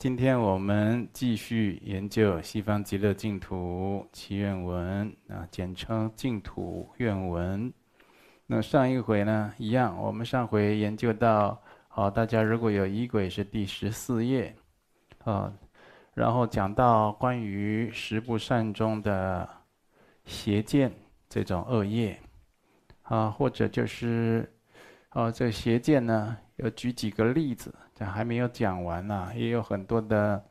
今天我们继续研究《西方极乐净土祈愿文》啊，简称净土愿文。那上一回呢，一样，我们上回研究到，好，大家如果有仪轨是第十四页，啊，然后讲到关于十不善中的邪见这种恶业，啊，或者就是，啊，这邪见呢，有举几个例子。还没有讲完呢、也有很多的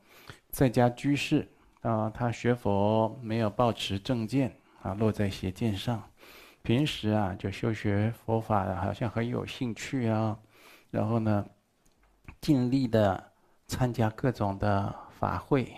在家居士啊，他学佛没有抱持正见啊，落在邪见上。平时啊，就修学佛法的，好像很有兴趣啊，然后呢，尽力的参加各种的法会，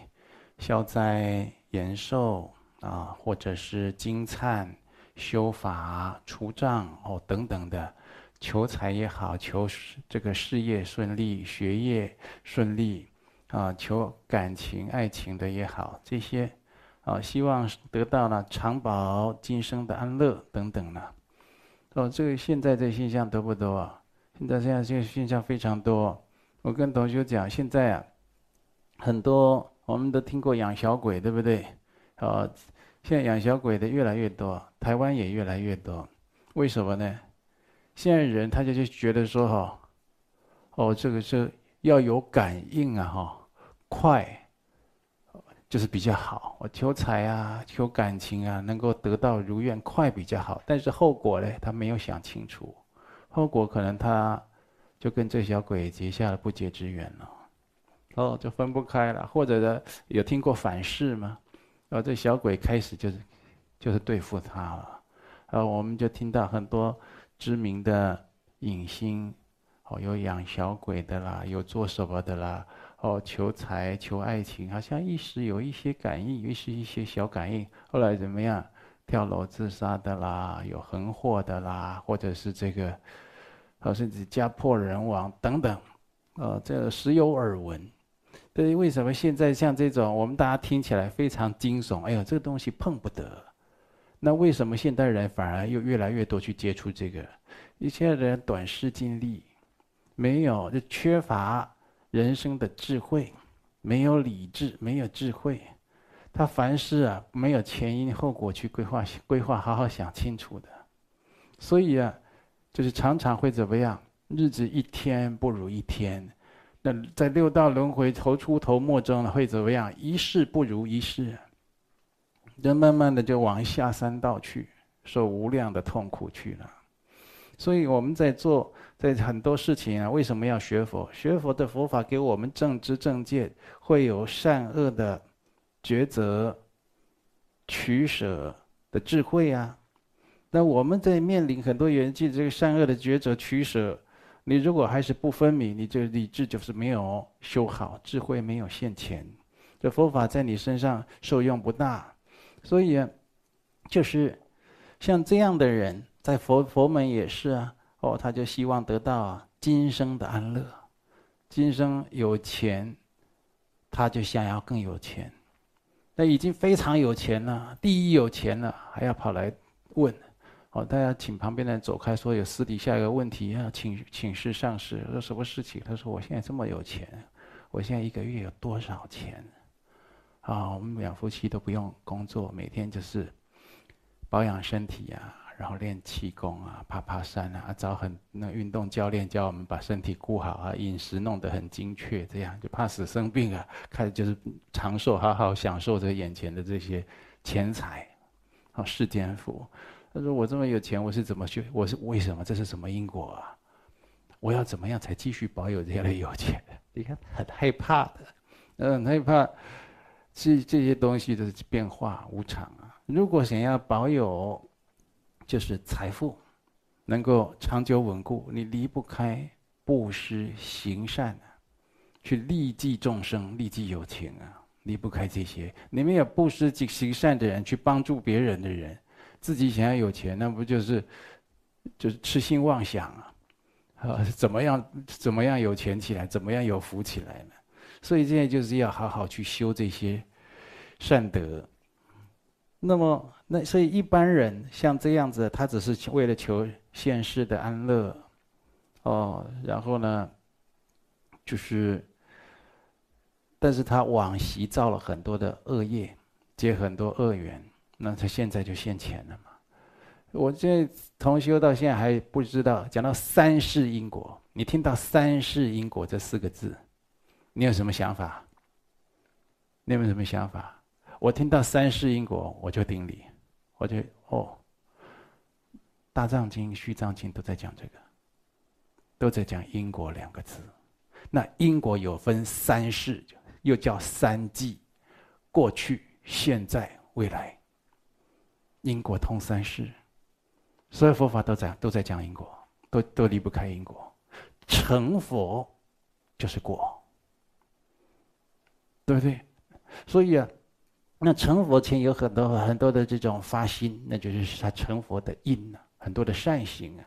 消灾延寿啊，或者是经忏、修法、除障哦等等的。求财也好，求这个事业顺利、学业顺利，啊，求感情、爱情的也好，这些，啊，希望得到了长保今生的安乐等等呢。哦，这个现在这现象多不多？现在现在这个现象非常多。我跟同学讲，现在啊，很多我们都听过养小鬼，对不对？啊，现在养小鬼的越来越多，台湾也越来越多，为什么呢？现在人他就就觉得说哈，哦，这个是要有感应啊哈，快，就是比较好。我求财啊，求感情啊，能够得到如愿，快比较好。但是后果呢，他没有想清楚，后果可能他就跟这小鬼结下了不解之缘了，哦，就分不开了。或者呢，有听过反噬吗？哦，这小鬼开始就是就是对付他了，然后我们就听到很多。知名的影星，哦，有养小鬼的啦，有做什么的啦，哦，求财求爱情，好像一时有一些感应，一时一些小感应，后来怎么样？跳楼自杀的啦，有横祸的啦，或者是这个，哦，甚至家破人亡等等，哦，这时有耳闻。对于为什么现在像这种，我们大家听起来非常惊悚？哎呦，这个东西碰不得。那为什么现代人反而又越来越多去接触这个？一些人短视近利，没有就缺乏人生的智慧，没有理智，没有智慧，他凡事啊没有前因后果去规划规划，好好想清楚的，所以啊，就是常常会怎么样？日子一天不如一天，那在六道轮回头出头没中会怎么样？一世不如一世。人慢慢的就往下三道去，受无量的痛苦去了。所以我们在做，在很多事情啊，为什么要学佛？学佛的佛法给我们正知正见，会有善恶的抉择、取舍的智慧啊。那我们在面临很多缘际，这个善恶的抉择、取舍，你如果还是不分明，你这理智就是没有修好，智慧没有现前，这佛法在你身上受用不大。所以，就是像这样的人，在佛佛门也是啊。哦，他就希望得到今生的安乐，今生有钱，他就想要更有钱。那已经非常有钱了，第一有钱了，还要跑来问。哦，大家请旁边的人走开，说有私底下一个问题要请请示上师。说什么事情？他说我现在这么有钱，我现在一个月有多少钱？啊，我们两夫妻都不用工作，每天就是保养身体呀、啊，然后练气功啊，爬爬山啊，找很那运动教练教我们把身体顾好啊，饮食弄得很精确，这样就怕死生病啊，开始就是长寿，好好享受着眼前的这些钱财，好世间福。他说我这么有钱，我是怎么去？我是为什么？这是什么因果啊？我要怎么样才继续保有这样的有钱？你看很害怕的，嗯，害怕。这这些东西的变化无常啊！如果想要保有，就是财富，能够长久稳固，你离不开布施行善啊，去利济众生、利济有情啊，离不开这些。你没有布施及行善的人，去帮助别人的人，自己想要有钱，那不就是就是痴心妄想啊？啊，怎么样怎么样有钱起来，怎么样有福起来呢？所以现在就是要好好去修这些善德。那么，那所以一般人像这样子，他只是为了求现世的安乐，哦，然后呢，就是但是他往昔造了很多的恶业，结很多恶缘，那他现在就现前了嘛。我这同修到现在还不知道，讲到三世因果，你听到三世因果这四个字，你有什么想法？你有什么想法？我听到三世因果，我就顶礼，我就哦，大藏经、续藏经都在讲这个，都在讲因果两个字。那因果有分三世，又叫三际，过去、现在、未来。因果通三世，所有佛法都在都在讲因果，都都离不开因果。成佛就是果，对不对？所以啊。那成佛前有很多很多的这种发心，那就是他成佛的因啊，很多的善行啊。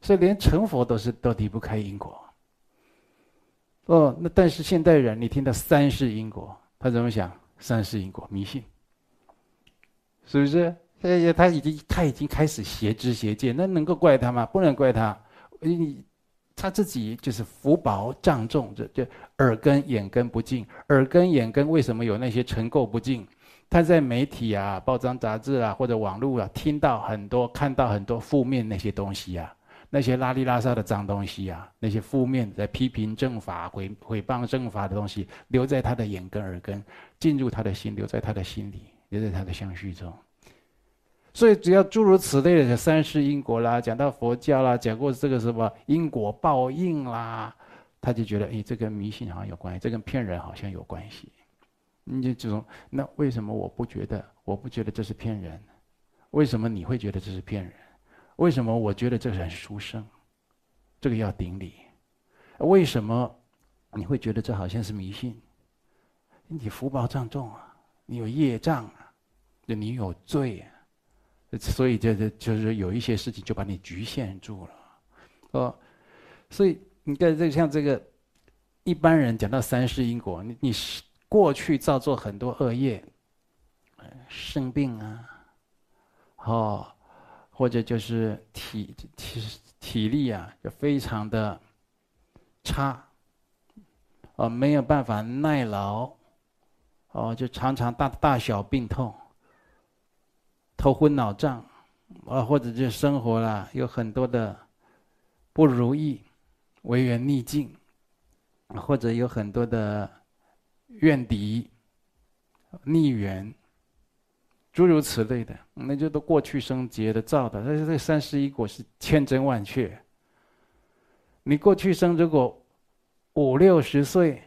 所以连成佛都是都离不开因果。哦，那但是现代人，你听到三世因果，他怎么想？三世因果迷信，是不是？哎，他已经他已经开始邪知邪见，那能够怪他吗？不能怪他，你。他自己就是福薄障重，这就耳根眼根不净。耳根眼根为什么有那些尘垢不净？他在媒体啊、报章杂志啊或者网络啊，听到很多、看到很多负面那些东西啊，那些拉里拉撒的脏东西啊，那些负面在批评正法、毁毁谤正法的东西，留在他的眼根、耳根，进入他的心，留在他的心里，留在他的相续中。所以，只要诸如此类的三世因果啦，讲到佛教啦，讲过这个什么因果报应啦，他就觉得，哎，这跟迷信好像有关系，这跟骗人好像有关系。你就这种，那为什么我不觉得？我不觉得这是骗人？为什么你会觉得这是骗人？为什么我觉得这是很殊胜？这个要顶礼。为什么你会觉得这好像是迷信？你福报障重啊，你有业障啊，你有罪啊。所以，这这就是有一些事情就把你局限住了，哦，所以你看，这像这个一般人讲到三世因果，你你过去造作很多恶业，生病啊，哦，或者就是体体体力啊，就非常的差，哦，没有办法耐劳，哦，就常常大大小病痛。头昏脑胀，啊，或者就生活啦，有很多的不如意，违缘逆境，或者有很多的怨敌、逆缘，诸如此类的，那就都过去生结的造的。但是这三十一果是千真万确。你过去生如果五六十岁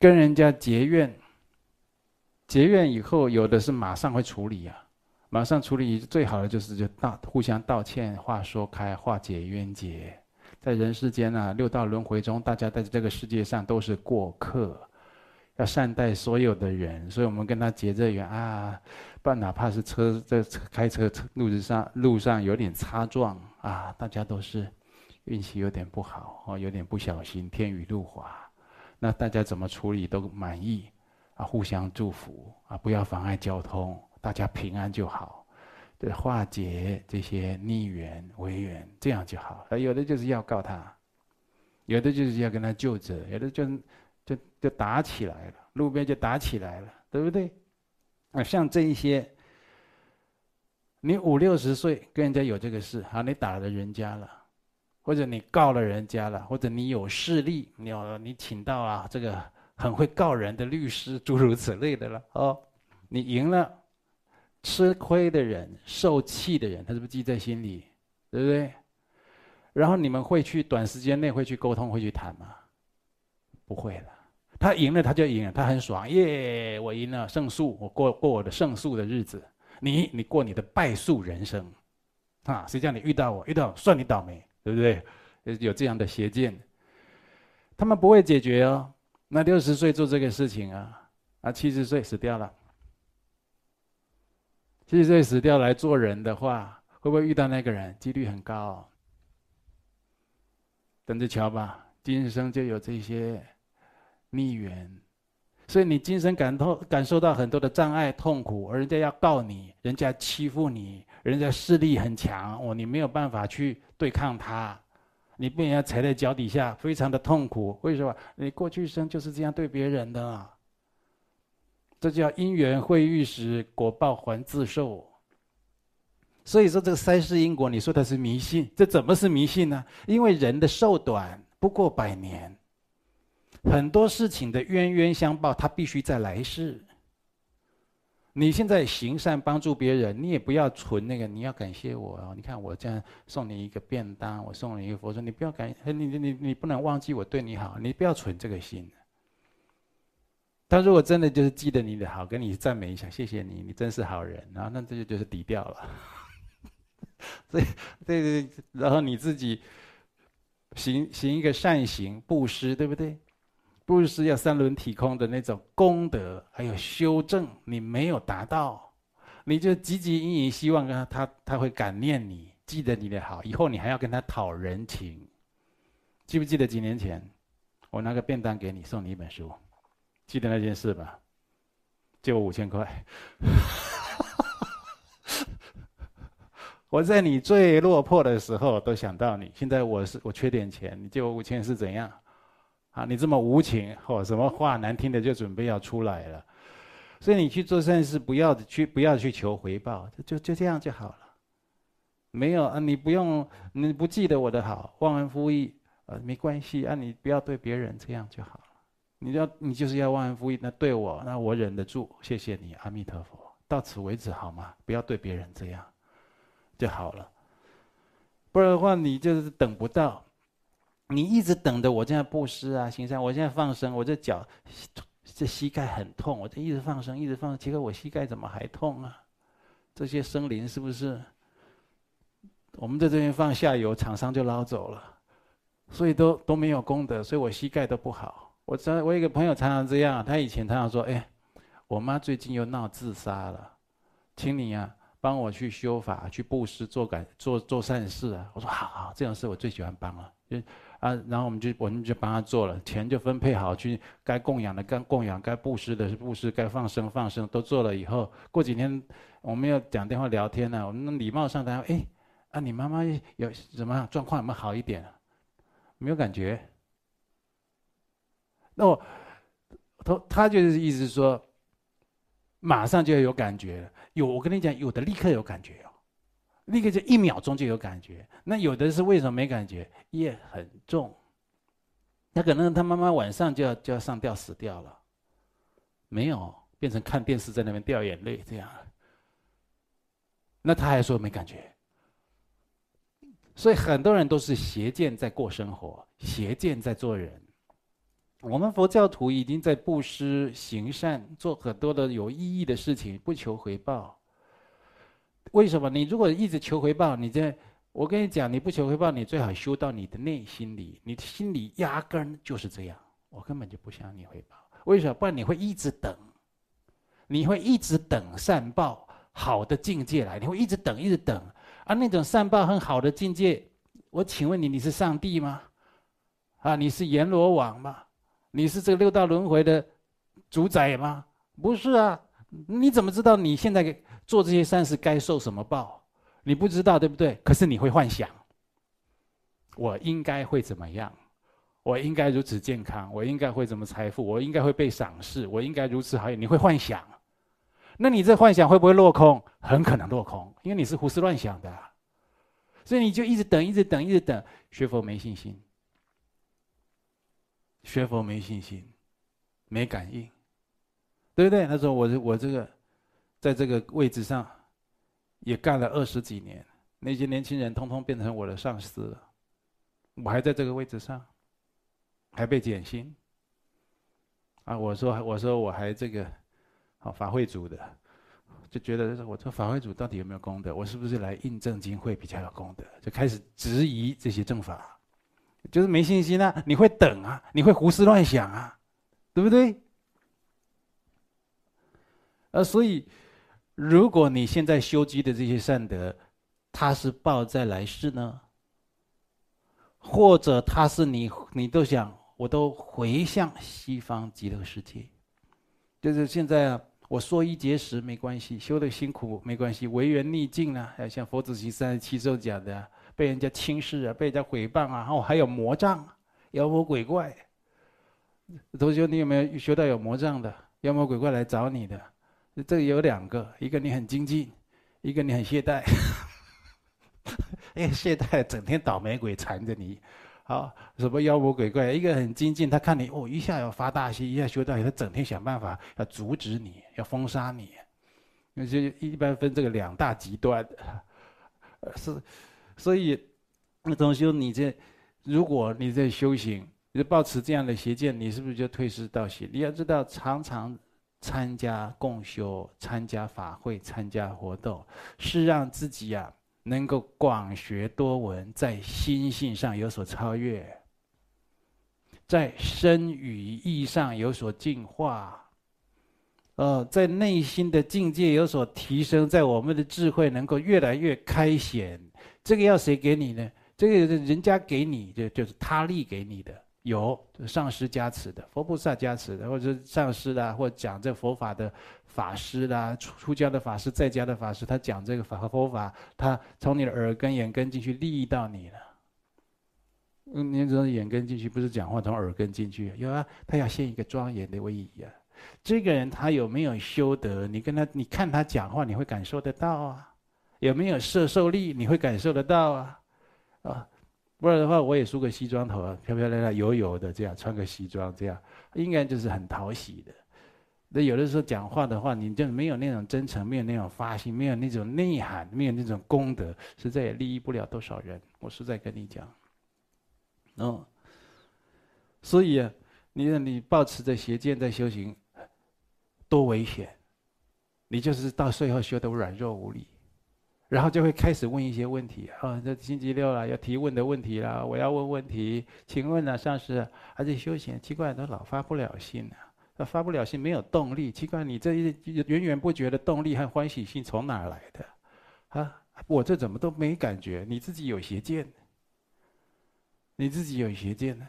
跟人家结怨。结怨以后，有的是马上会处理啊，马上处理最好的就是就道互相道歉，话说开，化解冤结。在人世间啊，六道轮回中，大家在这个世界上都是过客，要善待所有的人，所以我们跟他结这缘啊，不然哪怕是车在开车路子上路上有点擦撞啊，大家都是运气有点不好哦，有点不小心天雨路滑，那大家怎么处理都满意。啊，互相祝福啊，不要妨碍交通，大家平安就好，对，化解这些逆缘、违缘，这样就好。而有的就是要告他，有的就是要跟他就责，有的就就就打起来了，路边就打起来了，对不对？啊，像这一些，你五六十岁跟人家有这个事，好，你打了人家了，或者你告了人家了，或者你有势力，你有你请到啊这个。很会告人的律师，诸如此类的了哦。你赢了，吃亏的人、受气的人，他是不是记在心里？对不对？然后你们会去短时间内会去沟通、会去谈吗？不会了。他赢了，他就赢了，他很爽，耶！我赢了，胜诉，我过过我的胜诉的日子。你你过你的败诉人生，啊？谁叫你遇到我？遇到算你倒霉，对不对？有这样的邪见，他们不会解决哦。那六十岁做这个事情啊，啊，七十岁死掉了。七十岁死掉来做人的话，会不会遇到那个人？几率很高。等着瞧吧，今生就有这些逆缘，所以你今生感透感受到很多的障碍、痛苦，而人家要告你，人家欺负你，人家势力很强，哦，你没有办法去对抗他，你被人家踩在脚底下，非常的痛苦。为什么？你过去生就是这样对别人的啊。这叫因缘会遇时，果报还自受。所以说这个三世因果，你说它是迷信，这怎么是迷信呢？因为人的寿短不过百年，很多事情的冤冤相报，它必须在来世。你现在行善帮助别人，你也不要存那个，你要感谢我哦。你看我这样送你一个便当，我送你一个佛说，你不要感，你你你你不能忘记我对你好，你不要存这个心。他如果真的就是记得你的好，跟你赞美一下，谢谢你，你真是好人，然后那这就就是抵掉了。所以，对对，然后你自己行行一个善行，布施，对不对？布施要三轮体空的那种功德，还有修正，你没有达到，你就汲汲营营，希望他他他会感念你，记得你的好，以后你还要跟他讨人情。记不记得几年前，我拿个便当给你，送你一本书？记得那件事吧？借我五千块。我在你最落魄的时候都想到你。现在我是我缺点钱，你借我五千是怎样？啊，你这么无情，或什么话难听的就准备要出来了。所以你去做善事，不要去不要去求回报，就就这样就好了。没有啊，你不用，你不记得我的好，忘恩负义啊，没关系啊，你不要对别人这样就好了。你要你就是要忘恩负义，那对我，那我忍得住，谢谢你，阿弥陀佛，到此为止好吗？不要对别人这样，就好了。不然的话，你就是等不到，你一直等着我这样布施啊，行善，我现在放生，我这脚这膝盖很痛，我这一直放生，一直放生，结果我膝盖怎么还痛啊？这些生灵是不是？我们在这边放下油，厂商就捞走了，所以都都没有功德，所以我膝盖都不好。我常，我一个朋友常常这样，他以前常常说：“哎，我妈最近又闹自杀了，请你啊帮我去修法、去布施、做感、做做善事啊。”我说：“好好，这种事我最喜欢帮了。”就啊，然后我们就我们就帮他做了，钱就分配好，去该供养的该供养，该布施的是布施，该放生放生，都做了以后，过几天我们要讲电话聊天呢，我们礼貌上谈：“哎，啊，你妈妈有怎么样状况？有没有好一点？没有感觉？”那我，他他就是意思说，马上就要有感觉了。有我跟你讲，有的立刻有感觉哦，立刻就一秒钟就有感觉。那有的是为什么没感觉？夜很重，他可能他妈妈晚上就要就要上吊死掉了，没有变成看电视在那边掉眼泪这样。那他还说没感觉，所以很多人都是邪见在过生活，邪见在做人。我们佛教徒已经在布施、行善，做很多的有意义的事情，不求回报。为什么？你如果一直求回报，你这，我跟你讲，你不求回报，你最好修到你的内心里，你的心里压根就是这样。我根本就不想你回报，为什么？不然你会一直等，你会一直等善报好的境界来，你会一直等，一直等。而那种善报很好的境界，我请问你，你是上帝吗？啊，你是阎罗王吗？你是这个六道轮回的主宰吗？不是啊，你怎么知道你现在做这些善事该受什么报？你不知道，对不对？可是你会幻想，我应该会怎么样？我应该如此健康，我应该会怎么财富？我应该会被赏识，我应该如此好。你会幻想，那你这幻想会不会落空？很可能落空，因为你是胡思乱想的，所以你就一直等，一直等，一直等，学佛没信心。学佛没信心，没感应，对不对？他说：“我我这个，在这个位置上，也干了二十几年，那些年轻人通通变成我的上司了，我还在这个位置上，还被减薪。啊，我说我说我还这个，好法会组的，就觉得我这法会组到底有没有功德？我是不是来印证经会比较有功德？就开始质疑这些正法。”就是没信心啊！你会等啊，你会胡思乱想啊，对不对？呃，所以，如果你现在修积的这些善德，它是报在来世呢，或者它是你，你都想，我都回向西方极乐世界，就是现在啊，我说一节食没关系，修的辛苦没关系，违缘逆境啊，像佛子行三十七咒讲的。被人家轻视啊，被人家诽谤啊，哦，还有魔障，妖魔鬼怪。同学，你有没有学到有魔障的妖魔鬼怪来找你的？这个有两个，一个你很精进，一个你很懈怠。哎，懈怠，整天倒霉鬼缠着你。好，什么妖魔鬼怪？一个很精进，他看你哦，一下要发大心，一下修道，他整天想办法要阻止你，要封杀你。那就一般分这个两大极端。是，所以那同学，你这如果你在修行，你抱持这样的邪见，你是不是就退失道行？你要知道，常常参加共修、参加法会、参加活动，是让自己呀、啊。能够广学多闻，在心性上有所超越，在身语意上有所进化，呃，在内心的境界有所提升，在我们的智慧能够越来越开显。这个要谁给你呢？这个人家给你的，就是他力给你的。有上师加持的，佛菩萨加持的，或者上师啦，或讲这佛法的法师啦，出出家的法师，在家的法师，他讲这个法和佛法，他从你的耳根、眼根进去利益到你了。嗯，你从眼根进去，不是讲话从耳根进去，有啊，他要现一个庄严的威仪啊。这个人他有没有修德？你跟他，你看他讲话，你会感受得到啊。有没有摄受力？你会感受得到啊，啊。不然的话，我也梳个西装头啊，漂漂亮亮、油油的这样，穿个西装这样，应该就是很讨喜的。那有的时候讲话的话，你就没有那种真诚，没有那种发心，没有那种内涵，没有那种功德，实在也利益不了多少人。我实在跟你讲，哦，所以啊，你你抱持着邪见在修行，多危险！你就是到最后修得软弱无力。然后就会开始问一些问题啊，这星期六了要提问的问题了，我要问问题，请问呢，上师，而且修行奇怪，都老发不了心呢，啊，发不了心，没有动力，奇怪，你这一源源不绝的动力和欢喜心从哪儿来的？啊，我这怎么都没感觉？你自己有邪见，你自己有邪见呢？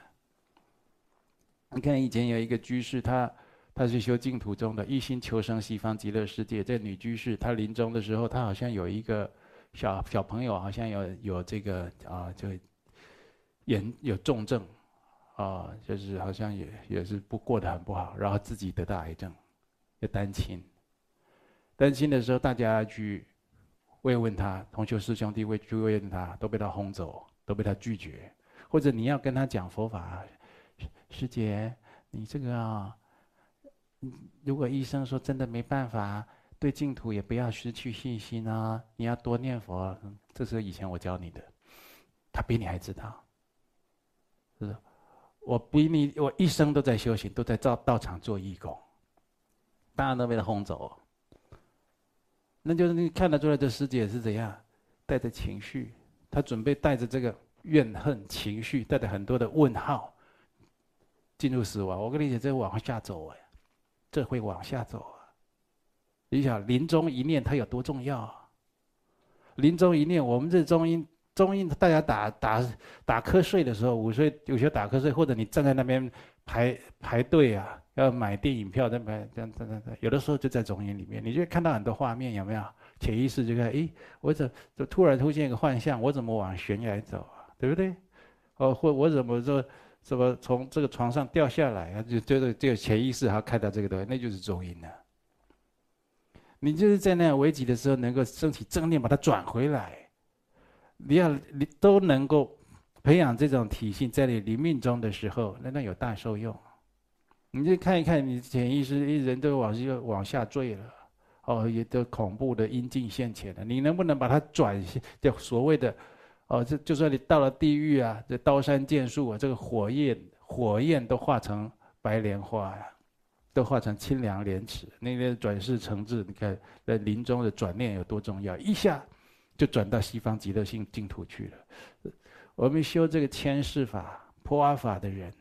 你看以前有一个居士，他。他是修净土宗的，一心求生西方极乐世界。这女居士，她临终的时候，她好像有一个小小朋友，好像有有这个啊，就严有重症，啊，就是好像也也是不过得很不好，然后自己得到癌症，要单亲。单亲的时候，大家去慰问他，同修师兄弟会去慰问他，都被他轰走，都被他拒绝。或者你要跟他讲佛法，师姐，你这个啊。如果医生说真的没办法，对净土也不要失去信心啊！你要多念佛，这是以前我教你的，他比你还知道。是不是？我比你，我一生都在修行，都在造道场做义工，当然都被他轰走。那就是你看得出来，这师姐是怎样，带着情绪，他准备带着这个怨恨情绪，带着很多的问号进入死亡。我跟你讲，这往下走哎。这会往下走啊！你想临终一念，它有多重要啊？临终一念，我们这中阴中阴，大家打打打瞌睡的时候，午睡有些打瞌睡，或者你站在那边排排队啊，要买电影票，在买这样这样这样，有的时候就在中阴里面，你就会看到很多画面，有没有？潜意识就看，诶，我怎就突然出现一个幻象，我怎么往悬崖走啊？对不对？哦，或我怎么说？什么从这个床上掉下来啊？就觉得这个潜意识还看到这个东西，那就是中阴了。你就是在那样危急的时候，能够升起正念，把它转回来。你要你都能够培养这种体性，在你临命终的时候，那那有大受用。你就看一看，你潜意识一人都往下往下坠了，哦，也都恐怖的阴境现前了。你能不能把它转？就所谓的。哦，这就算你到了地狱啊，这刀山剑树啊，这个火焰火焰都化成白莲花呀，都化成清凉莲池。那个转世成智，你看在临终的转念有多重要，一下就转到西方极乐性净土去了。我们修这个迁世法、破阿法的人，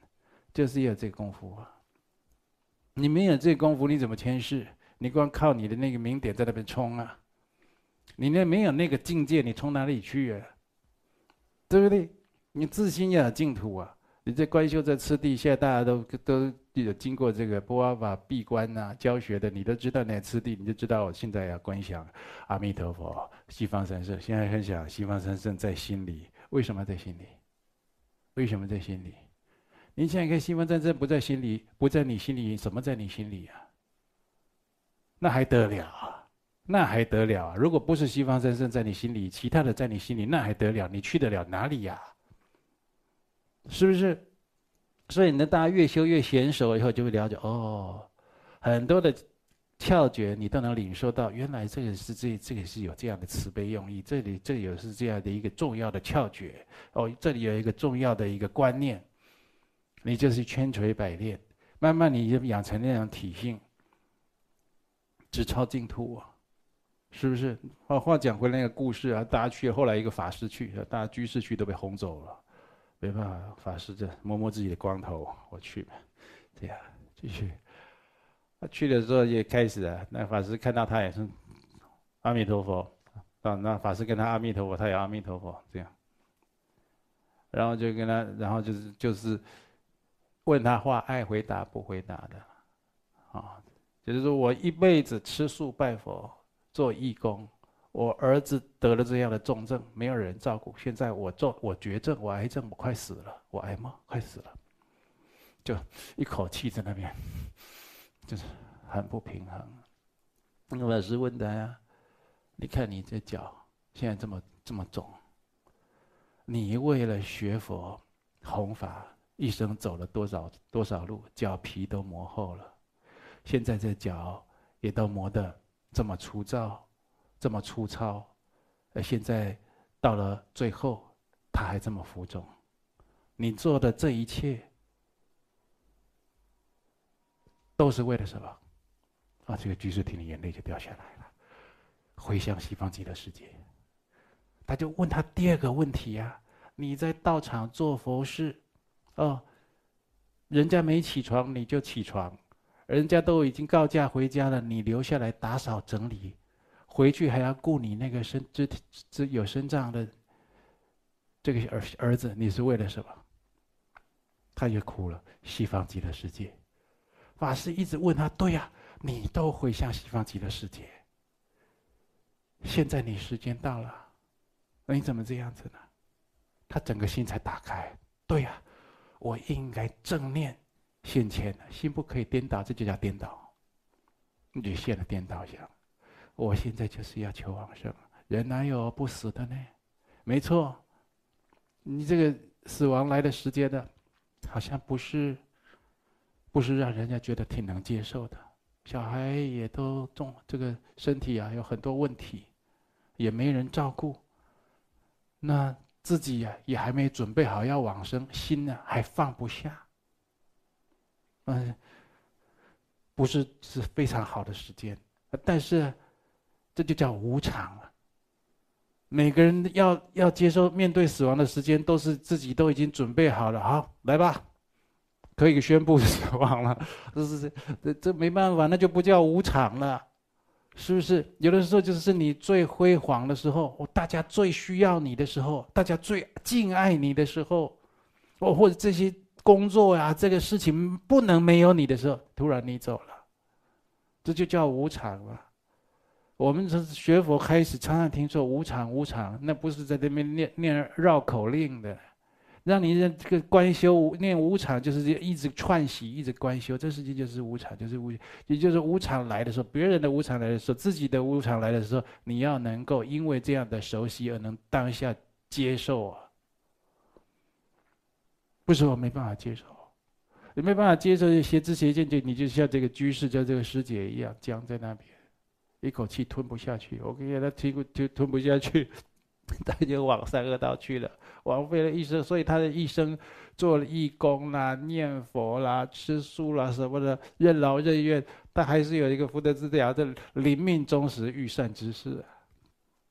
就是有这个功夫啊。你没有这个功夫，你怎么迁世？你光靠你的那个名点在那边冲啊，你那没有那个境界，你冲哪里去啊？对不对？你自心要有净土啊！你这观修在次第，现在大家都都有经过这个波阿法闭关啊教学的，你都知道那次第，你就知道我现在要观想阿弥陀佛、西方三圣。现在很想西方三圣在心里，为什么在心里？为什么在心里？你想想看，西方三圣不在心里，不在你心里，什么在你心里呀？那还得了？那还得了啊？如果不是西方三圣在你心里，其他的在你心里，那还得了？你去得了哪里呀？是不是？所以呢，大家越修越娴熟以后，就会了解哦，很多的窍诀你都能领受到。原来这个是这这个是有这样的慈悲用意，这里这里有是这样的一个重要的窍诀哦，这里有一个重要的一个观念，你就是千锤百炼，慢慢你就养成那种体性，直超净土啊，是不是？话话讲回那个故事啊，大家去，后来一个法师去，大家居士去都被轰走了。没办法，法师这摸摸自己的光头，我去吧，这样继续。他去的时候也开始了，那法师看到他也是阿弥陀佛，啊，那法师跟他阿弥陀佛，他也阿弥陀佛，这样。然后就跟他，然后就是就是问他话，爱回答不回答的，啊，就是说我一辈子吃素拜佛，做义工。我儿子得了这样的重症，没有人照顾。现在我做我绝症，我癌症，我快死了，我癌吗？快死了，就一口气在那边，就是很不平衡。那个老师问他呀：“你看你这脚现在这么这么肿，你为了学佛弘法，一生走了多少多少路，脚皮都磨厚了，现在这脚也都磨得这么粗糙。”这么粗糙，而现在到了最后，他还这么浮肿。你做的这一切，都是为了什么？啊，这个居士听了眼泪就掉下来了，回向西方极乐世界。他就问他第二个问题呀：你在道场做佛事，哦，人家没起床你就起床，人家都已经告假回家了，你留下来打扫整理。回去还要顾你那个身肢体肢有身障的这个儿儿子，你是为了什么？他也哭了。西方极乐世界，法师一直问他：对呀，你都回向西方极乐世界。现在你时间到了，那你怎么这样子呢？他整个心才打开。对呀，我应该正念现前，心不可以颠倒，这就叫颠倒，你就现了颠倒相。我现在就是要求往生，人哪有不死的呢？没错，你这个死亡来的时间呢，好像不是，不是让人家觉得挺能接受的。小孩也都重，这个身体啊有很多问题，也没人照顾。那自己呀也还没准备好要往生，心呢还放不下。嗯，不是是非常好的时间，但是。这就叫无常了。每个人要要接受面对死亡的时间，都是自己都已经准备好了。好，来吧，可以宣布 死亡了。这是这这没办法，那就不叫无常了，是不是？有的时候就是你最辉煌的时候，大家最需要你的时候，大家最敬爱你的时候，哦，或者这些工作呀，这个事情不能没有你的时候，突然你走了，这就叫无常了。我们从学佛开始，常常听说无常无常，那不是在这边念念绕口令的，让你这个观修念无常，就是一直串习，一直观修，这世界就是无常，就是无，也就是无常来的时候，别人的无常来的时候，自己的无常来的时候，你要能够因为这样的熟悉而能当下接受啊，不是我没办法接受，你没办法接受邪知邪见，就你就像这个居士叫这个师姐一样僵在那边。一口气吞不下去，我给他 吞吞吞不下去，他就往三恶道去了，枉费了一生。所以他的一生做了义工啦、念佛啦、吃素啦什么的，任劳任怨，他还是有一个福德之德，这临命终时遇善知识，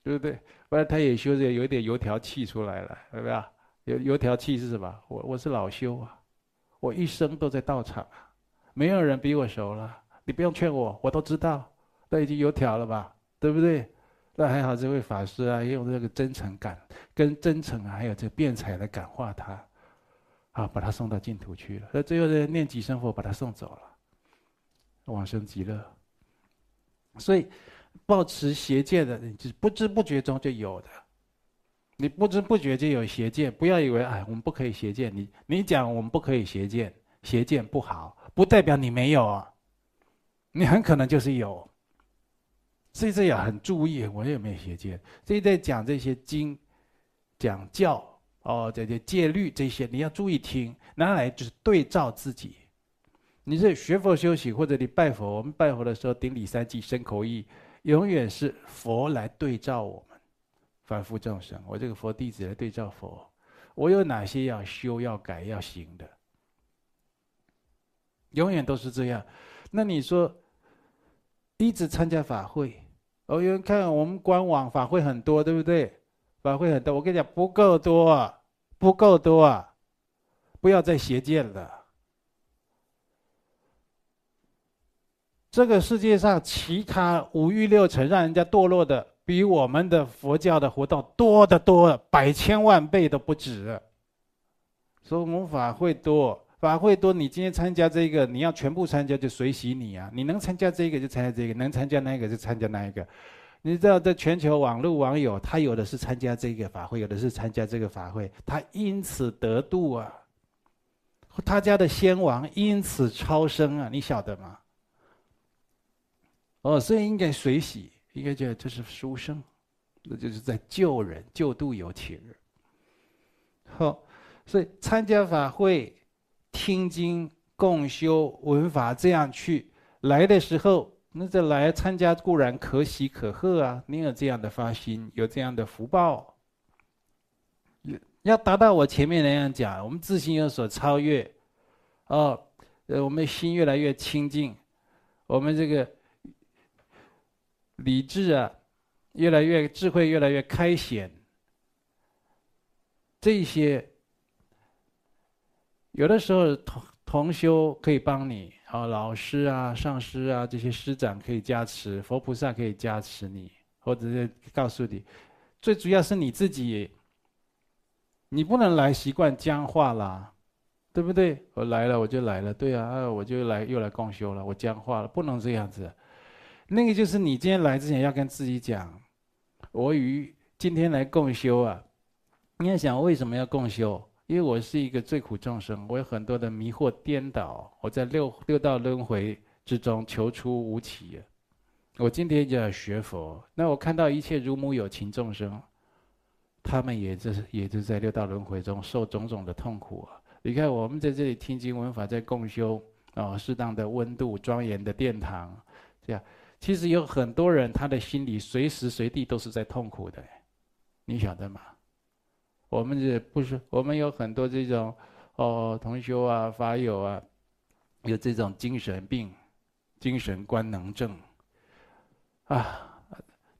对不对？不然他也修着有点油条气出来了，对不对？油油条气是什么？我我是老修啊，我一生都在道场啊，没有人比我熟了，你不用劝我，我都知道。都已经油条了吧，对不对？那还好，这位法师啊，用这个真诚感，跟真诚啊，还有这个辩才来感化他，啊，把他送到净土去了。那最后呢，念几声佛，把他送走了，往生极乐。所以，抱持邪见的，就是不知不觉中就有的。你不知不觉就有邪见，不要以为哎，我们不可以邪见。你你讲我们不可以邪见，邪见不好，不代表你没有啊，你很可能就是有。所以这也很注意，我也没有邪见。所以在讲这些经、讲教哦，这些戒律这些，你要注意听，拿来就是对照自己。你是学佛修行，或者你拜佛，我们拜佛的时候顶礼三际、身口意，永远是佛来对照我凡夫众生。我这个佛弟子来对照佛，我有哪些要修、要改、要行的？永远都是这样。那你说？一直参加法会，哦，有人看我们官网法会很多，对不对？法会很多，我跟你讲不够多啊，不够多啊，不要再邪见了。这个世界上其他五欲六尘让人家堕落的，比我们的佛教的活动多得多，百千万倍都不止。所以我们法会多。法会多，你今天参加这个，你要全部参加就随喜你啊！你能参加这个就参加这个，能参加那个就参加那一个。你知道，在全球网络网友，他有的是参加这个法会，有的是参加这个法会，他因此得度啊！他家的先王因此超生啊！你晓得吗？哦，所以应该随喜，应该叫这是书生，那就是在救人、救度有情人。好，所以参加法会。听经共修闻法，这样去来的时候，那这来参加固然可喜可贺啊！你有这样的发心，有这样的福报，要达到我前面那样讲，我们自信有所超越，哦，呃，我们心越来越清净，我们这个理智啊，越来越智慧，越来越开显，这些。有的时候同同修可以帮你，啊，老师啊、上师啊这些师长可以加持，佛菩萨可以加持你，或者是告诉你，最主要是你自己，你不能来习惯僵化啦，对不对？我来了我就来了，对啊，我就来又来共修了，我僵化了，不能这样子。那个就是你今天来之前要跟自己讲，我与今天来共修啊，你要想为什么要共修？因为我是一个最苦众生，我有很多的迷惑颠倒，我在六六道轮回之中求出无期。我今天就要学佛，那我看到一切如母有情众生，他们也就是也就在六道轮回中受种种的痛苦啊。你看我们在这里听经闻法，在共修啊，适当的温度、庄严的殿堂，这样其实有很多人他的心里随时随地都是在痛苦的，你晓得吗？我们这不是，我们有很多这种，哦，同修啊、法友啊，有这种精神病、精神官能症，啊，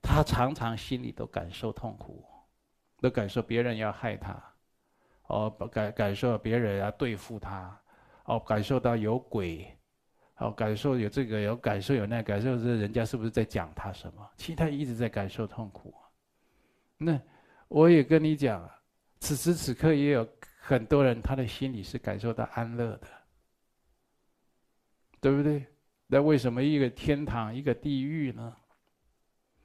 他常常心里都感受痛苦，都感受别人要害他，哦，感感受别人要对付他，哦，感受到有鬼，哦，感受有这个，有感受有那个，感受是人家是不是在讲他什么？其实他一直在感受痛苦。那我也跟你讲。此时此刻，也有很多人，他的心里是感受到安乐的，对不对？那为什么一个天堂，一个地狱呢？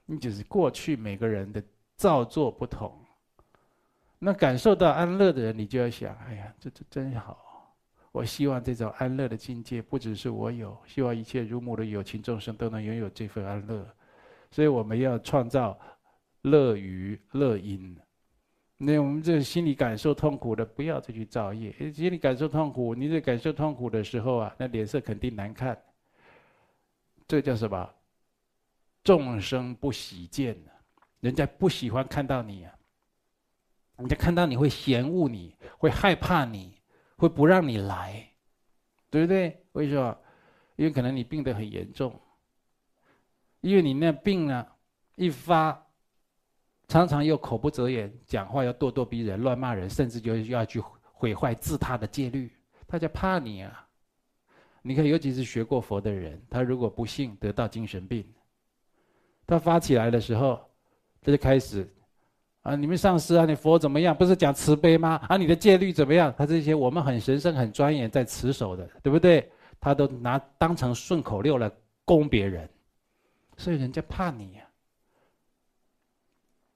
你只是过去每个人的造作不同。那感受到安乐的人，你就要想：哎呀，这这真好！我希望这种安乐的境界，不只是我有，希望一切如母的有情众生都能拥有这份安乐。所以我们要创造乐语乐因。那我们这心里感受痛苦的，不要再去造业。心里感受痛苦，你在感受痛苦的时候啊，那脸色肯定难看。这叫什么？众生不喜见，人家不喜欢看到你啊。人家看到你会嫌恶你，会害怕你，会不让你来，对不对？为什么？因为可能你病得很严重，因为你那病呢，一发。常常又口不择言，讲话要咄咄逼人，乱骂人，甚至就要去毁坏自他的戒律。他就怕你啊！你看，尤其是学过佛的人，他如果不幸得到精神病，他发起来的时候，他就开始啊，你们上师啊，你佛怎么样？不是讲慈悲吗？啊，你的戒律怎么样？他这些我们很神圣、很庄严在持守的，对不对？他都拿当成顺口溜来攻别人，所以人家怕你呀。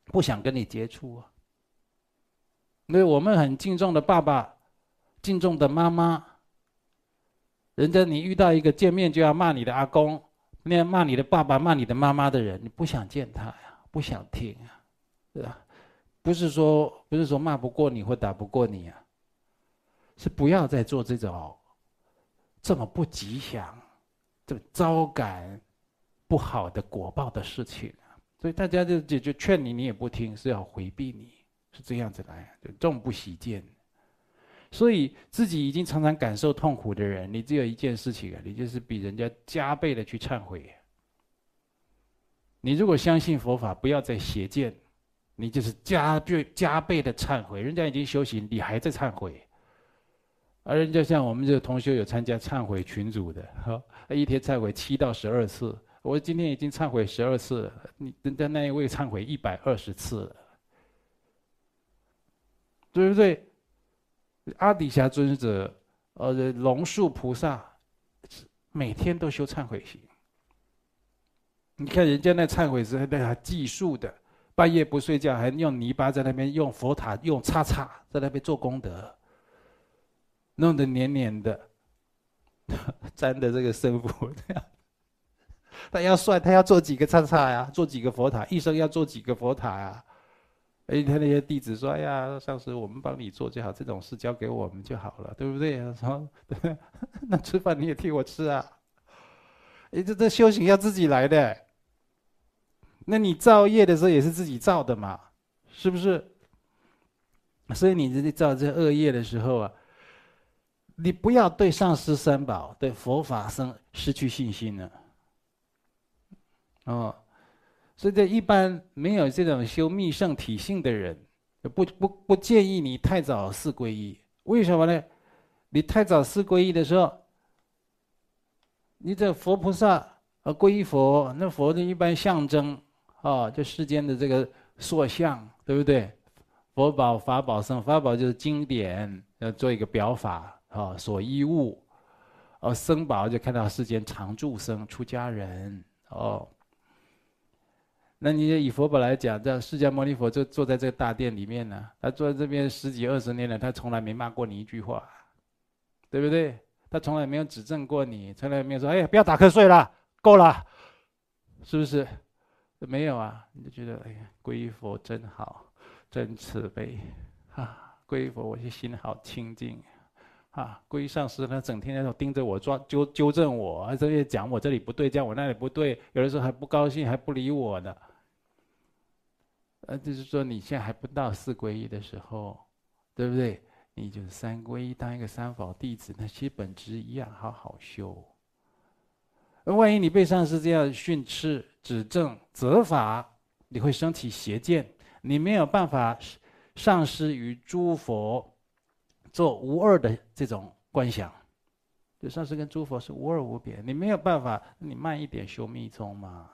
不想跟你接触啊，因为我们很敬重的爸爸，敬重的妈妈。人家你遇到一个见面就要骂你的阿公，那骂你的爸爸、骂你的妈妈的人，你不想见他呀，不想听啊，对吧？不是说不是说骂不过你或打不过你啊，是不要再做这种这么不吉祥、这么招感不好的果报的事情。所以大家就就就劝你，你也不听，是要回避你，是这样子来，就众不喜见。所以自己已经常常感受痛苦的人，你只有一件事情啊，你就是比人家加倍的去忏悔。你如果相信佛法，不要再邪见，你就是加倍加倍的忏悔。人家已经修行，你还在忏悔。而人家像我们这个同学有参加忏悔群组的，哈，一天忏悔七到十二次。我今天已经忏悔十二次，你人家那一位忏悔一百二十次了，对不对？阿底峡尊者，呃，龙树菩萨，每天都修忏悔行。你看人家那忏悔是还计数的，半夜不睡觉，还用泥巴在那边用佛塔用叉叉在那边做功德，弄得黏黏的，粘的这个身符这样。他要算，他要做几个叉叉呀？做几个佛塔？一生要做几个佛塔呀？哎，他那些弟子说：“哎呀，上师，我们帮你做就好，这种事交给我们就好了，对不对？”说：“那吃饭你也替我吃啊！”哎，这这修行要自己来的。那你造业的时候也是自己造的嘛，是不是？所以你在造这恶业的时候啊，你不要对上师三宝、对佛法生失去信心了。哦。所以，这一般没有这种修密圣体性的人，不不不建议你太早四皈依。为什么呢？你太早四皈依的时候，你这佛菩萨啊，皈依佛，那佛的一般象征啊，就世间的这个塑像，对不对？佛宝、法宝、僧法宝就是经典，要做一个表法啊，所依物。哦，僧宝就看到世间常住僧、出家人哦。那你以佛宝来讲，这释迦牟尼佛就坐在这个大殿里面呢，他坐在这边十几二十年了，他从来没骂过你一句话，对不对？他从来没有指正过你，从来没有说：“哎，不要打瞌睡了，够了。”是不是？没有啊，你就觉得哎呀，皈依佛真好，真慈悲，啊，皈依佛我就心好清净，啊，皈依上师他整天在那盯着我抓纠纠正我，这些讲我这里不对，讲我那里不对，有的时候还不高兴，还不理我呢。呃，就是说你现在还不到四皈依的时候，对不对？你就三皈依，当一个三宝弟子，那其本质一样，好好修。万一你被上师这样训斥、指正、责罚，你会升起邪见，你没有办法上师与诸佛做无二的这种观想，就上师跟诸佛是无二无别，你没有办法，你慢一点修密宗嘛，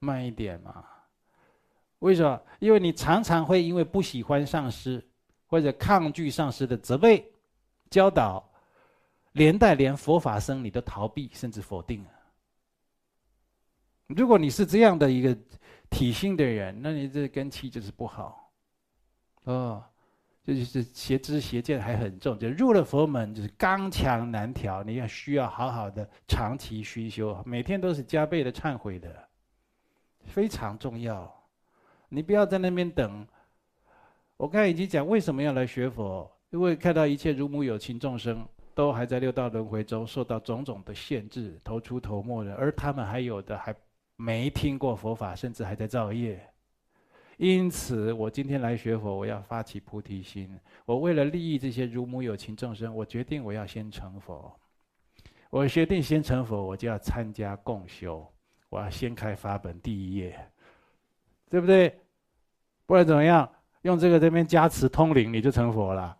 慢一点嘛。为什么？因为你常常会因为不喜欢上师，或者抗拒上师的责备、教导，连带连佛法僧你都逃避甚至否定。如果你是这样的一个体性的人，那你这根气就是不好。哦，这就是邪知邪见还很重，就入了佛门就是刚强难调，你要需要好好的长期熏修，每天都是加倍的忏悔的，非常重要。你不要在那边等。我刚才已经讲为什么要来学佛，因为看到一切如母有情众生都还在六道轮回中受到种种的限制，头出头没的，而他们还有的还没听过佛法，甚至还在造业。因此，我今天来学佛，我要发起菩提心。我为了利益这些如母有情众生，我决定我要先成佛。我决定先成佛，我就要参加共修，我要先开法本第一页。对不对？不然怎么样？用这个这边加持通灵，你就成佛了，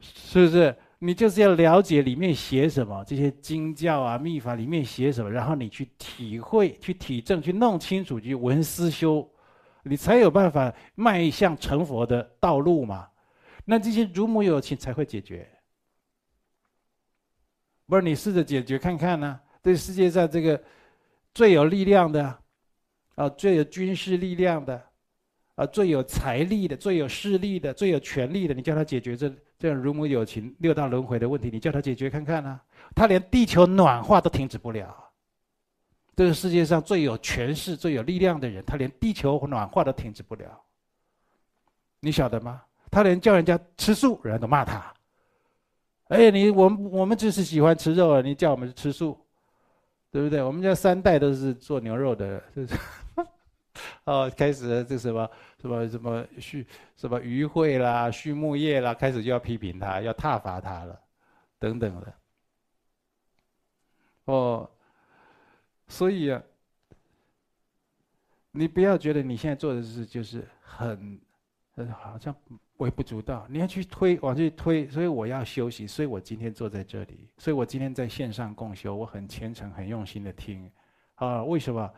是不是？你就是要了解里面写什么，这些经教啊、秘法里面写什么，然后你去体会、去体证、去弄清楚、去闻思修，你才有办法迈向成佛的道路嘛。那这些如母有情才会解决。不是你试着解决看看呢？对世界上这个最有力量的。啊，最有军事力量的，啊，最有财力的、最有势力的、最有权力的，你叫他解决这这样如母有情六道轮回的问题，你叫他解决看看啊？他连地球暖化都停止不了。这个世界上最有权势、最有力量的人，他连地球暖化都停止不了。你晓得吗？他连叫人家吃素，人家都骂他。哎，你我们我们只是喜欢吃肉啊，你叫我们吃素，对不对？我们家三代都是做牛肉的，就是。哦，开始这什么什么什么畜什么渔会啦、畜牧业啦，开始就要批评他，要挞伐他了，等等的。哦，所以啊，你不要觉得你现在做的事就是很，好像微不足道，你要去推，往去推。所以我要休息，所以我今天坐在这里，所以我今天在线上共修，我很虔诚、很用心的听。啊，为什么？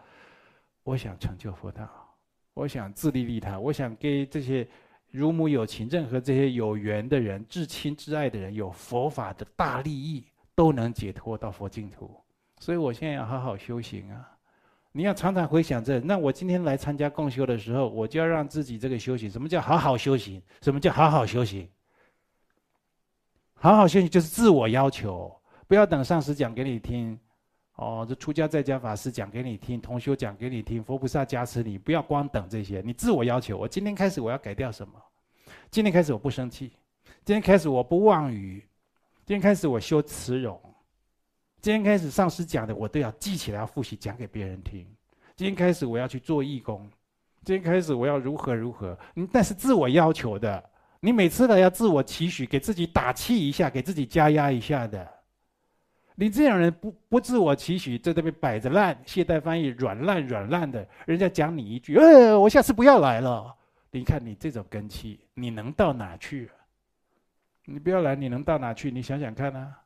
我想成就佛道，我想自利利他，我想给这些如母有情、任何这些有缘的人、至亲至爱的人，有佛法的大利益，都能解脱到佛净土。所以我现在要好好修行啊！你要常常回想这。那我今天来参加共修的时候，我就要让自己这个修行，什么叫好好修行？什么叫好好修行？好好修行就是自我要求，不要等上师讲给你听。哦，这出家在家法师讲给你听，同修讲给你听，佛菩萨加持你，不要光等这些，你自我要求。我今天开始我要改掉什么？今天开始我不生气，今天开始我不妄语，今天开始我修慈容，今天开始上师讲的我都要记起来，要复习讲给别人听。今天开始我要去做义工，今天开始我要如何如何。你，但是自我要求的，你每次都要自我期许，给自己打气一下，给自己加压一下的。你这样人不不自我期许，在这边摆着烂，懈怠翻译软烂软烂的，人家讲你一句，呃，我下次不要来了。你看你这种根器，你能到哪去？你不要来，你能到哪去？你想想看啊，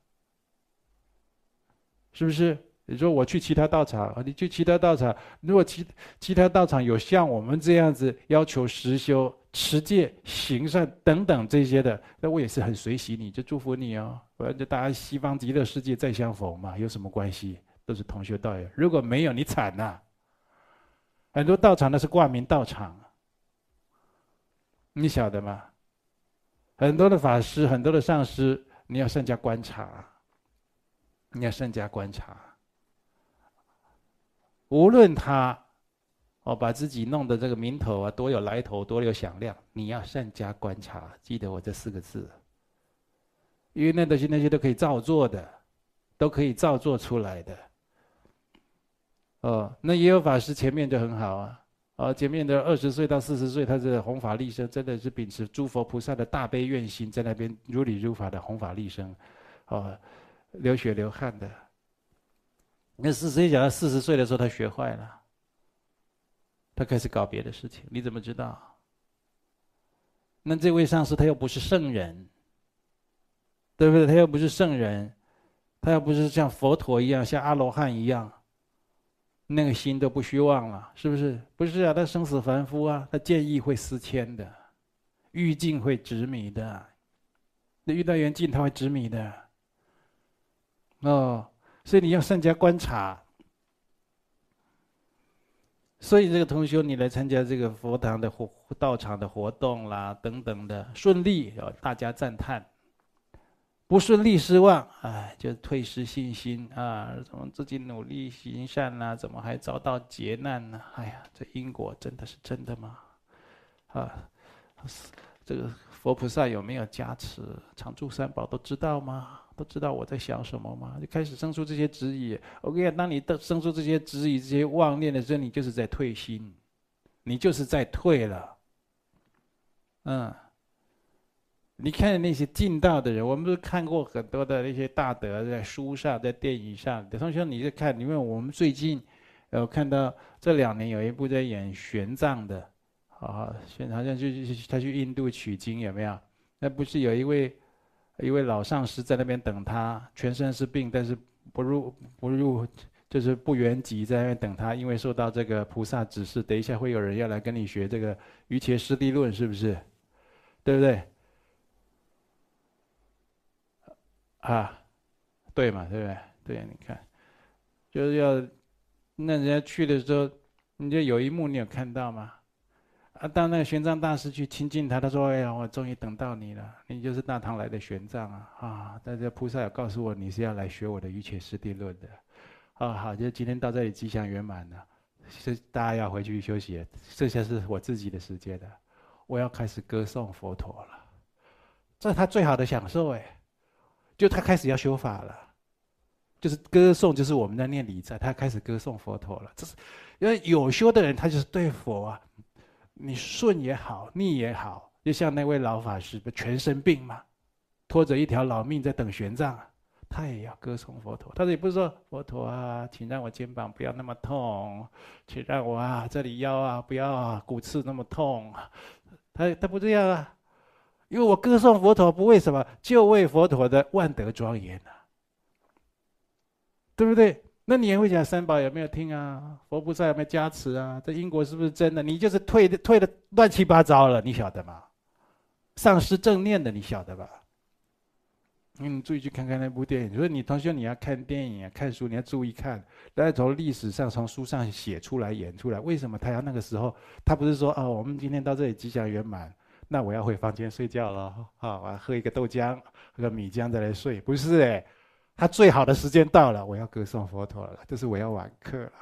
是不是？你说我去其他道场，你去其他道场，如果其其他道场有像我们这样子要求实修。持戒、行善等等这些的，那我也是很随喜你，就祝福你哦。不然就大家西方极乐世界再相逢嘛，有什么关系？都是同学道友。如果没有，你惨呐、很多道场那是挂名道场，你晓得吗？很多的法师，很多的上师，你要善加观察，你要善加观察。无论他。哦，把自己弄得这个名头啊，多有来头，多有响亮。你要善加观察，记得我这四个字。因为那东西那些都可以造作的，都可以造作出来的。哦，那也有法师前面就很好啊，哦，前面的二十岁到四十岁，他是弘法利生，真的是秉持诸佛菩萨的大悲愿心，在那边如理如法的弘法利生，哦，流血流汗的。那四十岁讲到四十岁的时候，他学坏了。他开始搞别的事情，你怎么知道？那这位上师他又不是圣人，对不对？他又不是圣人，他又不是像佛陀一样，像阿罗汉一样，那个心都不虚妄了，是不是？不是啊，他生死凡夫啊，他见异会思迁的，遇境会执迷的，那遇到缘境他会执迷的。哦，所以你要善加观察。所以这个同学，你来参加这个佛堂的活道场的活动啦，等等的顺利，大家赞叹；不顺利失望，哎，就退失信心啊！怎么自己努力行善呐、啊，怎么还遭到劫难呢？哎呀，这因果真的是真的吗？啊，这个佛菩萨有没有加持？常住三宝都知道吗？都知道我在想什么吗？就开始生出这些质疑。我跟你讲，当你生出这些质疑、这些妄念的时候，你就是在退心，你就是在退了。嗯，你看那些进道的人，我们都看过很多的那些大德，在书上、在电影上。同学，你在看，因为我们最近有看到这两年有一部在演玄奘的，啊，玄好像就他去印度取经，有没有？那不是有一位？一位老上师在那边等他，全身是病，但是不入不入，就是不圆寂，在那边等他，因为受到这个菩萨指示，等一下会有人要来跟你学这个瑜伽师地论，是不是？对不对？啊，对嘛，对不对？对，你看，就是要，那人家去的时候，你就有一幕你有看到吗？啊，当那个玄奘大师去亲近他，他说：“哎呀，我终于等到你了，你就是大唐来的玄奘啊！啊，大家菩萨有告诉我，你是要来学我的《瑜伽师地论》的。啊，好，就今天到这里吉祥圆满了，是大家要回去休息，剩下是我自己的时间了，我要开始歌颂佛陀了，这是他最好的享受哎，就他开始要修法了，就是歌颂，就是我们在念礼赞，他开始歌颂佛陀了，这是因为有修的人，他就是对佛啊。”你顺也好，逆也好，就像那位老法师，不全身病嘛，拖着一条老命在等玄奘，他也要歌颂佛陀。他也不是说佛陀啊，请让我肩膀不要那么痛，请让我啊这里腰啊不要啊骨刺那么痛。他他不这样啊，因为我歌颂佛陀不为什么，就为佛陀的万德庄严呐，对不对？那你也会讲三宝有没有听啊？佛菩萨有没有加持啊？这因果是不是真的？你就是退的退的乱七八糟了，你晓得吗？丧失正念的，你晓得吧？嗯，注意去看看那部电影。所以你同学你要看电影啊，看书你要注意看。大家从历史上从书上写出来演出来，为什么他要那个时候？他不是说哦，我们今天到这里吉祥圆满，那我要回房间睡觉了，好，我要喝一个豆浆，喝个米浆再来睡，不是哎。他最好的时间到了，我要歌颂佛陀了，这是我要晚课了。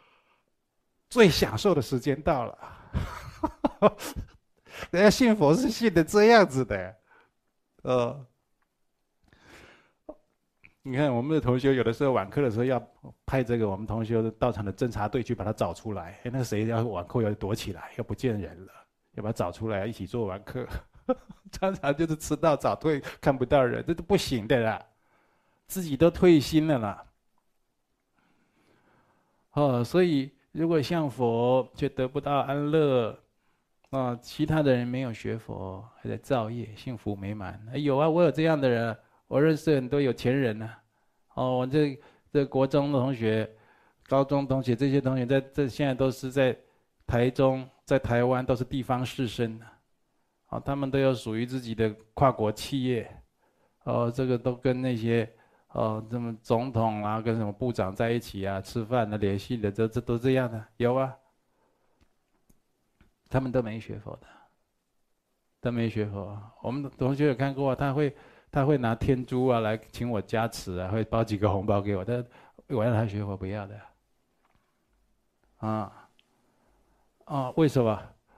最享受的时间到了，人家信佛是信的这样子的，呃，你看我们的同学有的时候晚课的时候要派这个我们同学的道场的侦查队去把他找出来，哎，那谁要晚课要躲起来，要不见人了，要把他找出来一起做晚课，常常就是迟到早退，看不到人，这都不行的啦。自己都退心了啦，哦，所以如果像佛却得不到安乐，啊，其他的人没有学佛还在造业，幸福美满。有啊，我有这样的人，我认识很多有钱人呢。哦，我这这国中的同学、高中同学这些同学，在这现在都是在台中、在台湾都是地方士绅呢，哦，他们都有属于自己的跨国企业，哦，这个都跟那些。哦，什么总统啊，跟什么部长在一起啊，吃饭的、联系的，这这都这样的，有啊。他们都没学佛的，都没学佛。我们同学有看过，他会他会拿天珠啊来请我加持啊，会包几个红包给我，但我让他学佛不要的。啊，啊，为什么？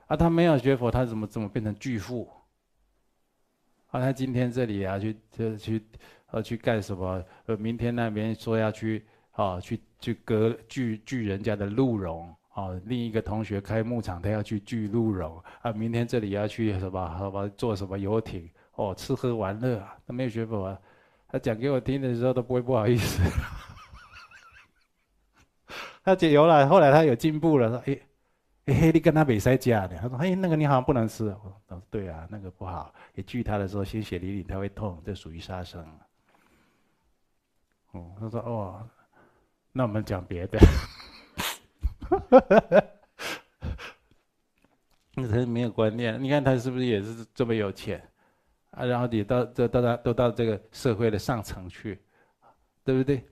啊，他没有学佛，他怎么怎么变成巨富？啊，他今天这里啊，去就去。呃，去干什么？呃，明天那边说要去，啊，去去割锯锯人家的鹿茸，啊，另一个同学开牧场，他要去锯鹿茸，啊，明天这里要去什么？什么坐什么游艇？哦，吃喝玩乐，他没有学佛啊，他讲给我听的时候都不会不好意思。他解油了，后来他有进步了，说，哎，哎，你跟他比赛假的？他说，哎，那个你好像不能吃。我说，对啊，那个不好，你锯他的时候鲜血淋漓，他会痛，这属于杀生。哦，他说：“哦，那我们讲别的。”那他没有观念，你看他是不是也是这么有钱啊？然后你到这到到都到这个社会的上层去，对不对？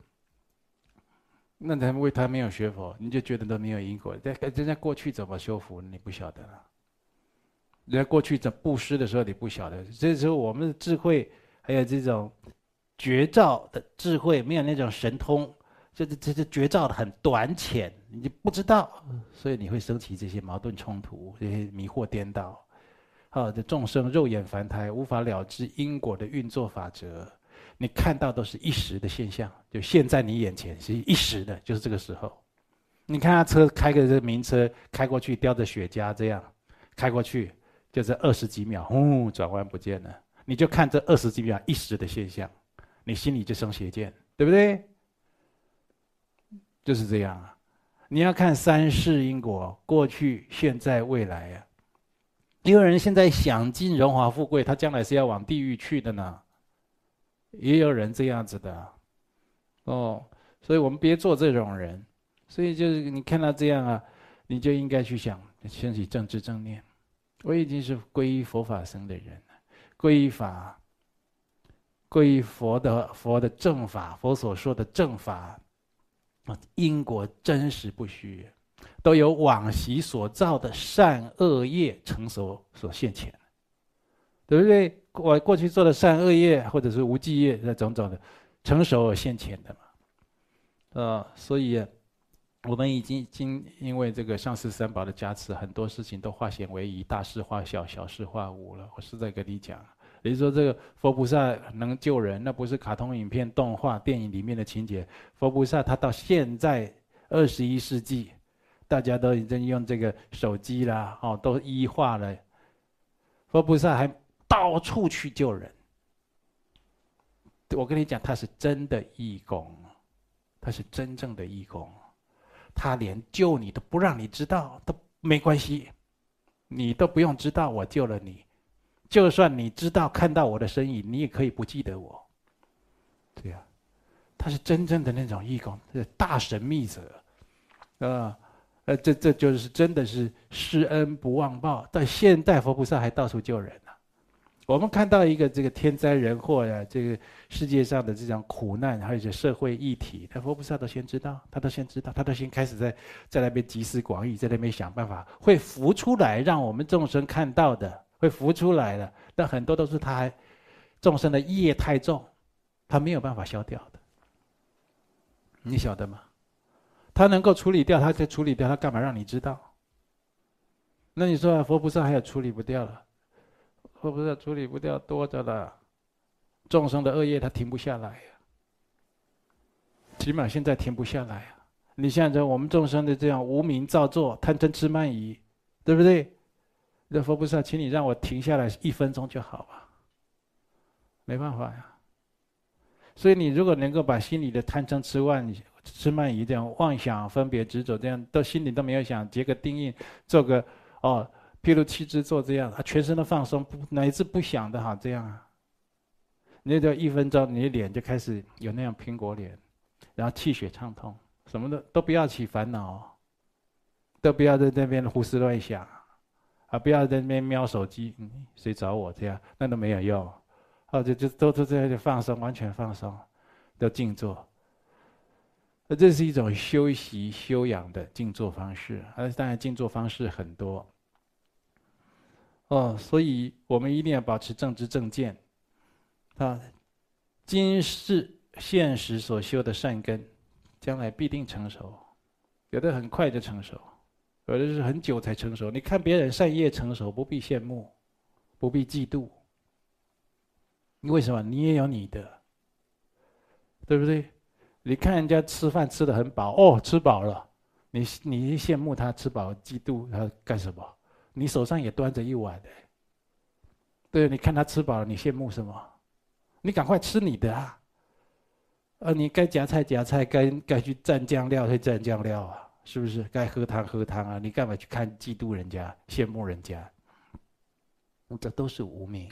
那他为他没有学佛，你就觉得都没有因果。在人家过去怎么修福，你不晓得了。人家过去怎布施的时候，你不晓得。这时候我们的智慧还有这种。觉照的智慧没有那种神通，这这这觉照的很短浅，你就不知道，所以你会升起这些矛盾冲突，这些迷惑颠倒。好，这众生肉眼凡胎无法了知因果的运作法则，你看到都是一时的现象，就现在你眼前是一时的，就是这个时候。你看他车开个这名车开过去，叼着雪茄这样开过去，就是二十几秒，呼，转弯不见了，你就看这二十几秒一时的现象。你心里就生邪见，对不对？就是这样啊！你要看三世因果，过去、现在、未来啊。也有人现在享尽荣华富贵，他将来是要往地狱去的呢。也有人这样子的，哦，所以我们别做这种人。所以就是你看到这样啊，你就应该去想，升起正知正念。我已经是皈依佛法僧的人了，皈依法。皈依佛的佛的正法，佛所说的正法，啊，因果真实不虚，都有往昔所造的善恶业成熟所现前，对不对？我过去做的善恶业，或者是无记业，那种种的成熟而现前的嘛。呃，所以我们已经经因为这个上师三宝的加持，很多事情都化险为夷，大事化小，小事化无了。我实在跟你讲，比如说这个佛菩萨能救人，那不是卡通影片、动画、电影里面的情节。佛菩萨他到现在二十一世纪，大家都已经用这个手机啦，哦，都医化了。佛菩萨还到处去救人。我跟你讲，他是真的义工。他是真正的义工，他连救你都不让你知道都没关系，你都不用知道我救了你，就算你知道看到我的身影，你也可以不记得我。对呀，他是真正的那种义工，是大神秘者，啊，呃，这这就是真的是施恩不忘报。到现代佛菩萨还到处救人呢。我们看到一个这个天灾人祸呀，这个世界上的这种苦难，还有一些社会议题，他佛菩萨都先知道，他都先知道，他都先开始在在那边集思广益，在那边想办法，会浮出来，让我们众生看到的，会浮出来的。但很多都是他众生的业太重，他没有办法消掉的。你晓得吗？他能够处理掉，他就处理掉，他干嘛让你知道？那你说佛菩萨还有处理不掉了？佛菩萨处理不掉多着了，众生的恶业他停不下来呀，起码现在停不下来啊！你像这我们众生的这样无明造作、贪嗔痴慢疑，对不对？那佛菩萨，请你让我停下来一分钟就好吧？没办法呀。所以你如果能够把心里的贪嗔痴慢痴慢疑这样妄想、分别、执着这样到心里都没有想，结个定印，做个哦。譬如七支做这样，全身都放松，不乃至不想的哈，这样啊。那叫一分钟，你的脸就开始有那样苹果脸，然后气血畅通，什么的都不要起烦恼，都不要在那边胡思乱想，啊，不要在那边瞄手机，嗯，谁找我这样，那都没有用，哦，就就都都这样就放松，完全放松，都静坐。那这是一种修习修养的静坐方式，而当然静坐方式很多。哦，所以我们一定要保持正知正见，啊，今世现实所修的善根，将来必定成熟，有的很快就成熟，有的是很久才成熟。你看别人善业成熟，不必羡慕，不必嫉妒。你为什么？你也有你的，对不对？你看人家吃饭吃的很饱，哦，吃饱了，你你羡慕他吃饱，嫉妒他干什么？你手上也端着一碗的，对，你看他吃饱了，你羡慕什么？你赶快吃你的啊！呃，你该夹菜夹菜，该该去蘸酱料去蘸酱料啊，是不是？该喝汤喝汤啊！你干嘛去看嫉妒人家、羡慕人家？这都是无明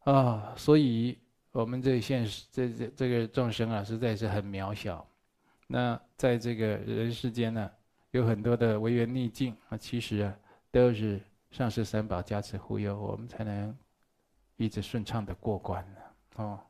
啊！所以我们这现实这这这个众生啊，实在是很渺小。那在这个人世间呢？有很多的违缘逆境啊，其实啊，都是上师三宝加持护佑，我们才能一直顺畅的过关呢，哦。